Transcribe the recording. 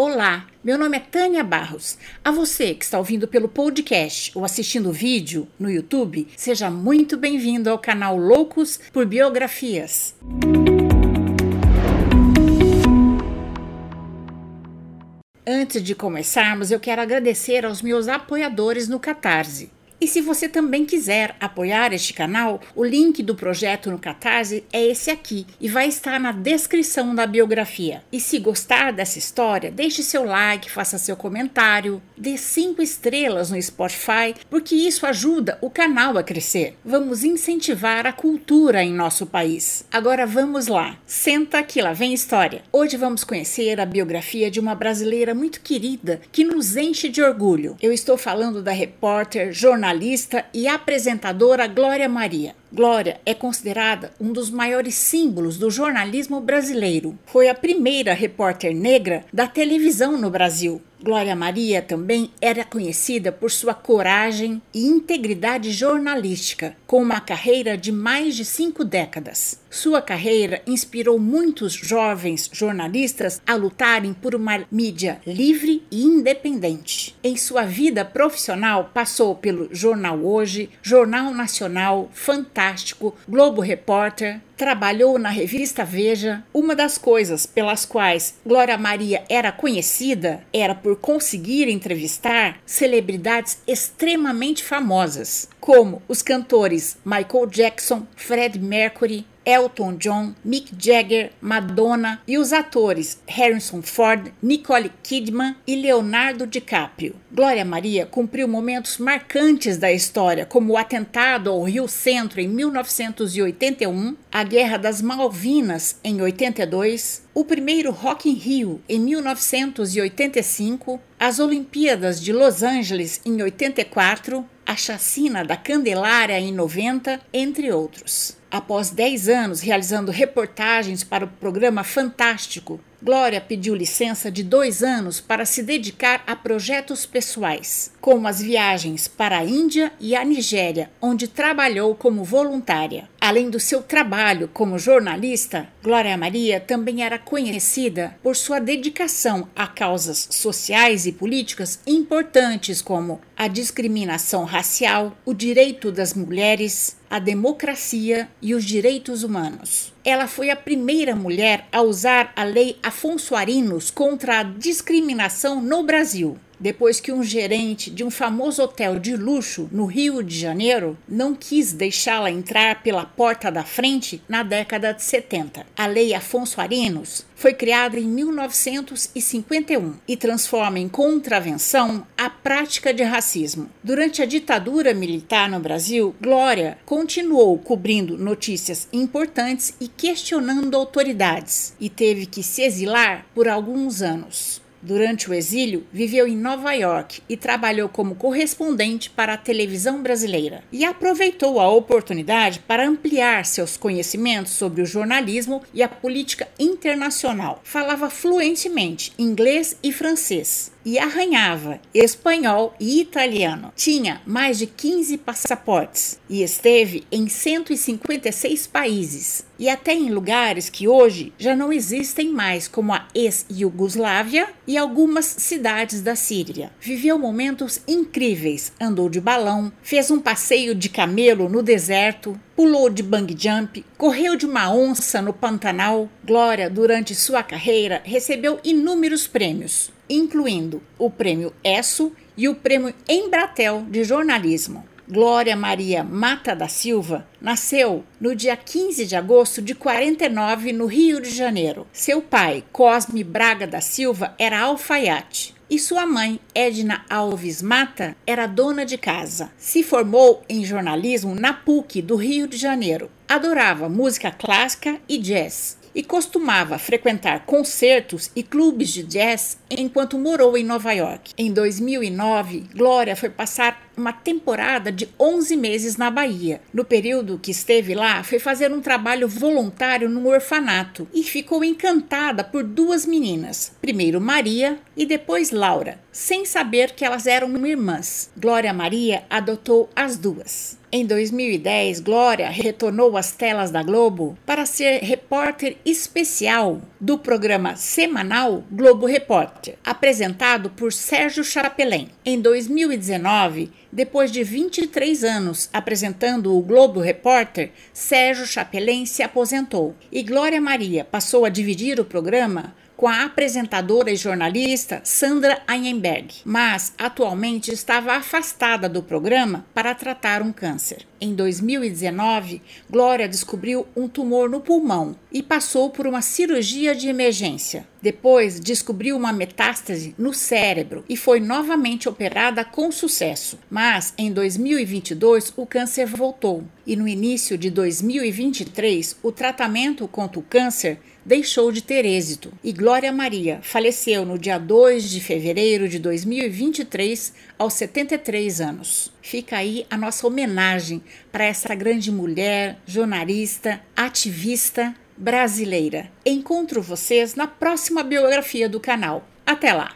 Olá, meu nome é Tânia Barros. A você que está ouvindo pelo podcast ou assistindo o vídeo no YouTube, seja muito bem-vindo ao canal Loucos por Biografias. Antes de começarmos, eu quero agradecer aos meus apoiadores no Catarse. E se você também quiser apoiar este canal, o link do projeto no Catarse é esse aqui e vai estar na descrição da biografia. E se gostar dessa história, deixe seu like, faça seu comentário, dê cinco estrelas no Spotify, porque isso ajuda o canal a crescer. Vamos incentivar a cultura em nosso país. Agora vamos lá, senta que lá vem história. Hoje vamos conhecer a biografia de uma brasileira muito querida que nos enche de orgulho. Eu estou falando da repórter, jornalista, jornalista e apresentadora Glória Maria. Glória é considerada um dos maiores símbolos do jornalismo brasileiro. Foi a primeira repórter negra da televisão no Brasil. Glória Maria também era conhecida por sua coragem e integridade jornalística, com uma carreira de mais de cinco décadas. Sua carreira inspirou muitos jovens jornalistas a lutarem por uma mídia livre e independente. Em sua vida profissional, passou pelo Jornal Hoje, Jornal Nacional, Fantástico, Globo Repórter, trabalhou na revista Veja. Uma das coisas pelas quais Glória Maria era conhecida era por conseguir entrevistar celebridades extremamente famosas, como os cantores Michael Jackson, Fred Mercury, Elton John, Mick Jagger, Madonna e os atores Harrison Ford, Nicole Kidman e Leonardo DiCaprio. Glória Maria cumpriu momentos marcantes da história, como o atentado ao Rio Centro em 1981, a Guerra das Malvinas em 82, o primeiro Rock in Rio em 1985, as Olimpíadas de Los Angeles em 84, a chacina da Candelária em 90, entre outros. Após 10 anos realizando reportagens para o programa Fantástico, Glória pediu licença de dois anos para se dedicar a projetos pessoais, como as viagens para a Índia e a Nigéria, onde trabalhou como voluntária. Além do seu trabalho como jornalista, Glória Maria também era conhecida por sua dedicação a causas sociais e políticas importantes como a discriminação racial, o direito das mulheres, a democracia e os direitos humanos. Ela foi a primeira mulher a usar a lei Afonso Arinos contra a discriminação no Brasil depois que um gerente de um famoso hotel de luxo no Rio de Janeiro não quis deixá-la entrar pela porta da frente na década de 70. A Lei Afonso Arinos foi criada em 1951 e transforma em contravenção a prática de racismo. Durante a ditadura militar no Brasil, Glória continuou cobrindo notícias importantes e questionando autoridades e teve que se exilar por alguns anos. Durante o exílio, viveu em Nova York e trabalhou como correspondente para a televisão brasileira. E aproveitou a oportunidade para ampliar seus conhecimentos sobre o jornalismo e a política internacional. Falava fluentemente inglês e francês e arranhava espanhol e italiano. Tinha mais de 15 passaportes e esteve em 156 países e até em lugares que hoje já não existem mais, como a ex-Iugoslávia e algumas cidades da Síria. Viveu momentos incríveis, andou de balão, fez um passeio de camelo no deserto, pulou de bang jump, correu de uma onça no Pantanal. Glória, durante sua carreira, recebeu inúmeros prêmios incluindo o Prêmio ESSO e o Prêmio Embratel de Jornalismo. Glória Maria Mata da Silva nasceu no dia 15 de agosto de 49 no Rio de Janeiro. Seu pai, Cosme Braga da Silva, era alfaiate e sua mãe, Edna Alves Mata, era dona de casa. Se formou em jornalismo na PUC do Rio de Janeiro. Adorava música clássica e jazz e costumava frequentar concertos e clubes de jazz enquanto morou em Nova York. Em 2009, Glória foi passar uma temporada de 11 meses na Bahia. No período que esteve lá, foi fazer um trabalho voluntário num orfanato e ficou encantada por duas meninas, primeiro Maria e depois Laura, sem saber que elas eram irmãs. Glória Maria adotou as duas. Em 2010, Glória retornou às telas da Globo para ser repórter especial do programa semanal Globo Repórter, apresentado por Sérgio Chapelin. Em 2019, depois de 23 anos apresentando o Globo Repórter, Sérgio Chapelin se aposentou e Glória Maria passou a dividir o programa com a apresentadora e jornalista Sandra Einberg, mas atualmente estava afastada do programa para tratar um câncer. Em 2019, Glória descobriu um tumor no pulmão e passou por uma cirurgia de emergência. Depois, descobriu uma metástase no cérebro e foi novamente operada com sucesso. Mas em 2022, o câncer voltou e no início de 2023, o tratamento contra o câncer deixou de ter êxito e Glória Maria faleceu no dia 2 de fevereiro de 2023, aos 73 anos. Fica aí a nossa homenagem para essa grande mulher, jornalista, ativista brasileira. Encontro vocês na próxima biografia do canal. Até lá!